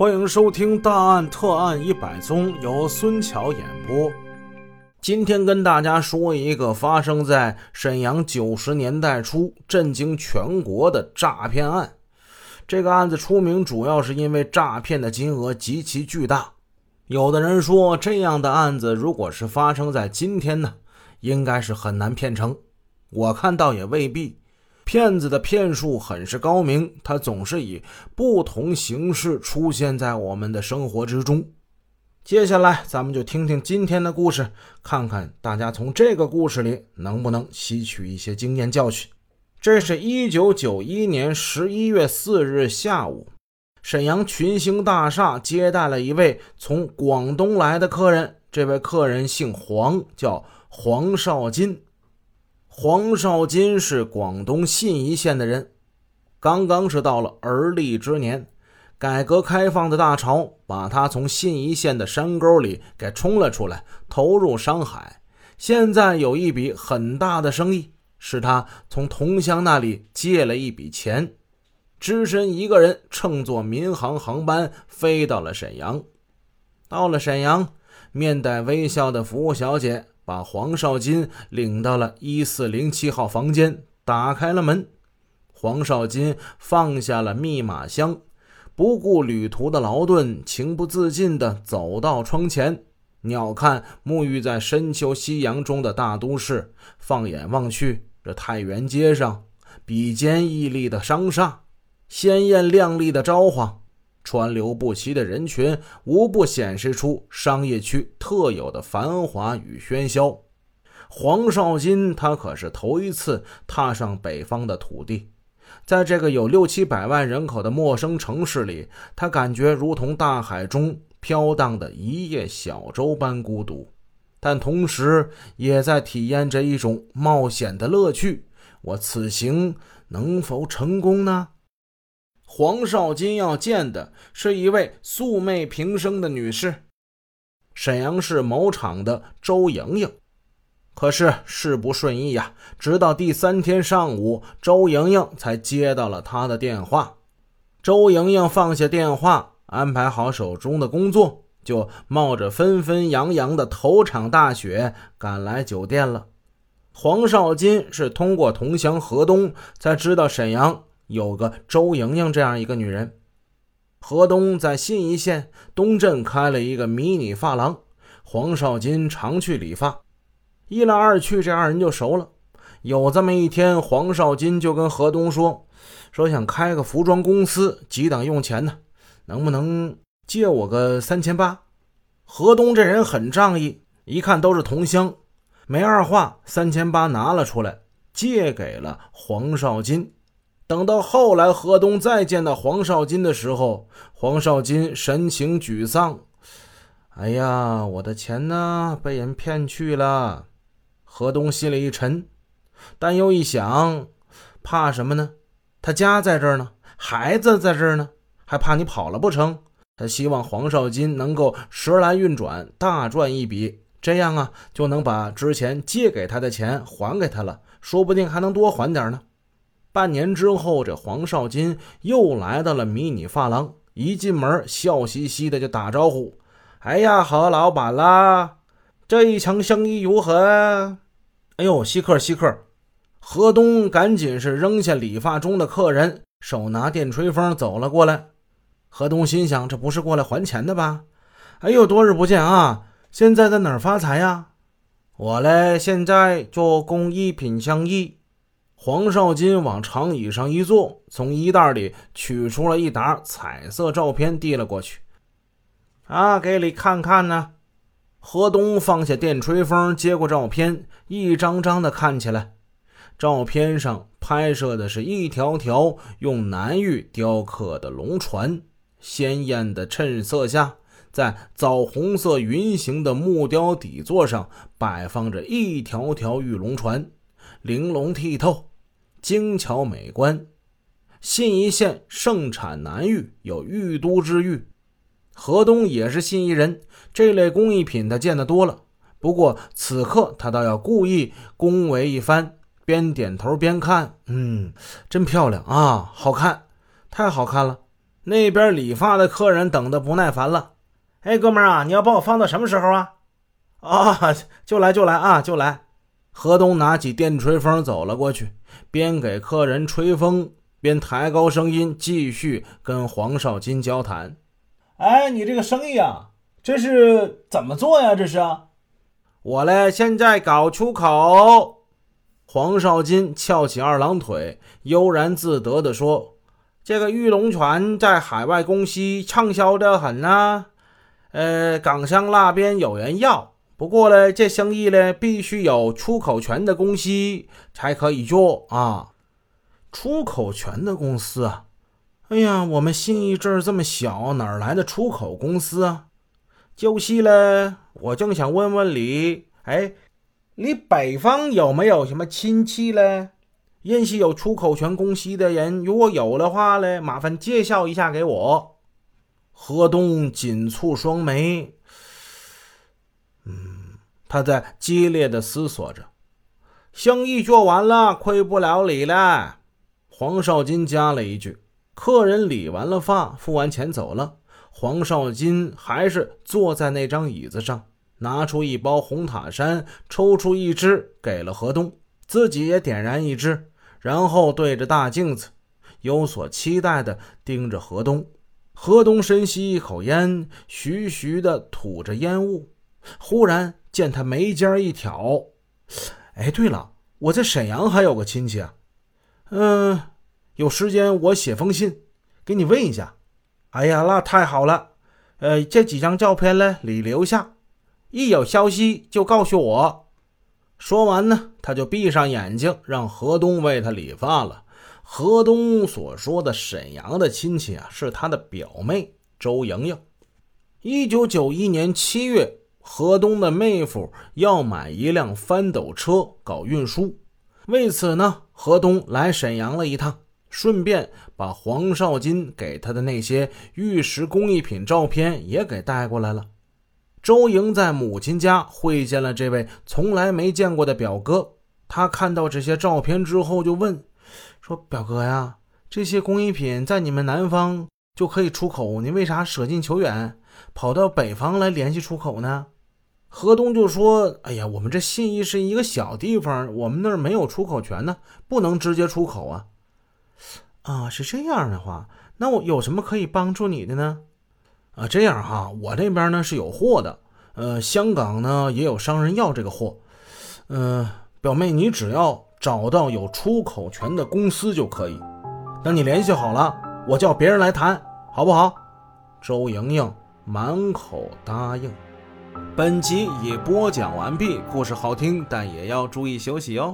欢迎收听《大案特案一百宗》，由孙桥演播。今天跟大家说一个发生在沈阳九十年代初、震惊全国的诈骗案。这个案子出名，主要是因为诈骗的金额极其巨大。有的人说，这样的案子如果是发生在今天呢，应该是很难骗成。我看倒也未必。骗子的骗术很是高明，他总是以不同形式出现在我们的生活之中。接下来，咱们就听听今天的故事，看看大家从这个故事里能不能吸取一些经验教训。这是一九九一年十一月四日下午，沈阳群星大厦接待了一位从广东来的客人，这位客人姓黄，叫黄少金。黄少金是广东信宜县的人，刚刚是到了而立之年。改革开放的大潮把他从信宜县的山沟里给冲了出来，投入商海。现在有一笔很大的生意，是他从同乡那里借了一笔钱，只身一个人乘坐民航航班飞到了沈阳。到了沈阳，面带微笑的服务小姐。把黄少金领到了一四零七号房间，打开了门。黄少金放下了密码箱，不顾旅途的劳顿，情不自禁地走到窗前，鸟瞰沐浴在深秋夕阳中的大都市。放眼望去，这太原街上比肩屹立的商厦，鲜艳亮丽的招晃。川流不息的人群，无不显示出商业区特有的繁华与喧嚣。黄少金，他可是头一次踏上北方的土地，在这个有六七百万人口的陌生城市里，他感觉如同大海中飘荡的一叶小舟般孤独，但同时也在体验着一种冒险的乐趣。我此行能否成功呢？黄少金要见的是一位素昧平生的女士，沈阳市某厂的周莹莹。可是事不顺意呀，直到第三天上午，周莹莹才接到了他的电话。周莹莹放下电话，安排好手中的工作，就冒着纷纷扬扬的头场大雪赶来酒店了。黄少金是通过同乡何东才知道沈阳。有个周莹莹这样一个女人，河东在信宜县东镇开了一个迷你发廊，黄少金常去理发，一来二去，这二人就熟了。有这么一天，黄少金就跟河东说：“说想开个服装公司，急等用钱呢，能不能借我个三千八？”河东这人很仗义，一看都是同乡，没二话，三千八拿了出来，借给了黄少金。等到后来，河东再见到黄少金的时候，黄少金神情沮丧。哎呀，我的钱呢？被人骗去了。河东心里一沉，但又一想，怕什么呢？他家在这儿呢，孩子在这儿呢，还怕你跑了不成？他希望黄少金能够时来运转，大赚一笔，这样啊，就能把之前借给他的钱还给他了，说不定还能多还点呢。半年之后，这黄少金又来到了迷你发廊，一进门笑嘻嘻的就打招呼：“哎呀，何老板啦，这一场生意如何？”哎呦，稀客稀客！何东赶紧是扔下理发中的客人，手拿电吹风走了过来。何东心想：这不是过来还钱的吧？哎呦，多日不见啊！现在在哪儿发财呀？我嘞，现在做工艺品生意。黄少金往长椅上一坐，从衣袋里取出了一沓彩色照片，递了过去。啊，给你看看呢。何东放下电吹风，接过照片，一张张的看起来。照片上拍摄的是一条条用南玉雕刻的龙船，鲜艳的衬色下，在枣红色云形的木雕底座上摆放着一条条玉龙船，玲珑剔透。精巧美观，信宜县盛产南玉，有“玉都之玉”。河东也是信宜人，这类工艺品他见得多了。不过此刻他倒要故意恭维一番，边点头边看：“嗯，真漂亮啊，好看，太好看了。”那边理发的客人等得不耐烦了。哎，哥们儿啊，你要把我放到什么时候啊？啊，就来就来啊，就来。河东拿起电吹风走了过去，边给客人吹风，边抬高声音继续跟黄少金交谈。哎，你这个生意啊，这是怎么做呀？这是？我嘞，现在搞出口。黄少金翘起二郎腿，悠然自得地说：“这个玉龙泉在海外公司畅销的很啊，呃，港香那边有人要。”不过呢，这生意呢，必须有出口权的公司才可以做啊。出口权的公司啊，哎呀，我们信义镇这么小，哪来的出口公司啊？就是呢，我正想问问你，哎，你北方有没有什么亲戚呢？认识有出口权公司的人？如果有的话呢，麻烦介绍一下给我。河东紧蹙双眉。嗯，他在激烈的思索着，生意做完了，亏不了你了。黄少金加了一句：“客人理完了发，付完钱走了。”黄少金还是坐在那张椅子上，拿出一包红塔山，抽出一支给了河东，自己也点燃一支，然后对着大镜子，有所期待的盯着河东。河东深吸一口烟，徐徐的吐着烟雾。忽然见他眉尖一挑，哎，对了，我在沈阳还有个亲戚啊，嗯，有时间我写封信给你问一下。哎呀，那太好了，呃，这几张照片呢，你留下，一有消息就告诉我。说完呢，他就闭上眼睛，让河东为他理发了。河东所说的沈阳的亲戚啊，是他的表妹周莹莹。一九九一年七月。河东的妹夫要买一辆翻斗车搞运输，为此呢，河东来沈阳了一趟，顺便把黄少金给他的那些玉石工艺品照片也给带过来了。周莹在母亲家会见了这位从来没见过的表哥，他看到这些照片之后就问说：“表哥呀，这些工艺品在你们南方就可以出口，你为啥舍近求远？”跑到北方来联系出口呢？河东就说：“哎呀，我们这信义是一个小地方，我们那儿没有出口权呢，不能直接出口啊。”啊，是这样的话，那我有什么可以帮助你的呢？啊，这样哈，我这边呢是有货的，呃，香港呢也有商人要这个货，嗯，表妹，你只要找到有出口权的公司就可以。等你联系好了，我叫别人来谈，好不好？周莹莹。满口答应。本集已播讲完毕，故事好听，但也要注意休息哦。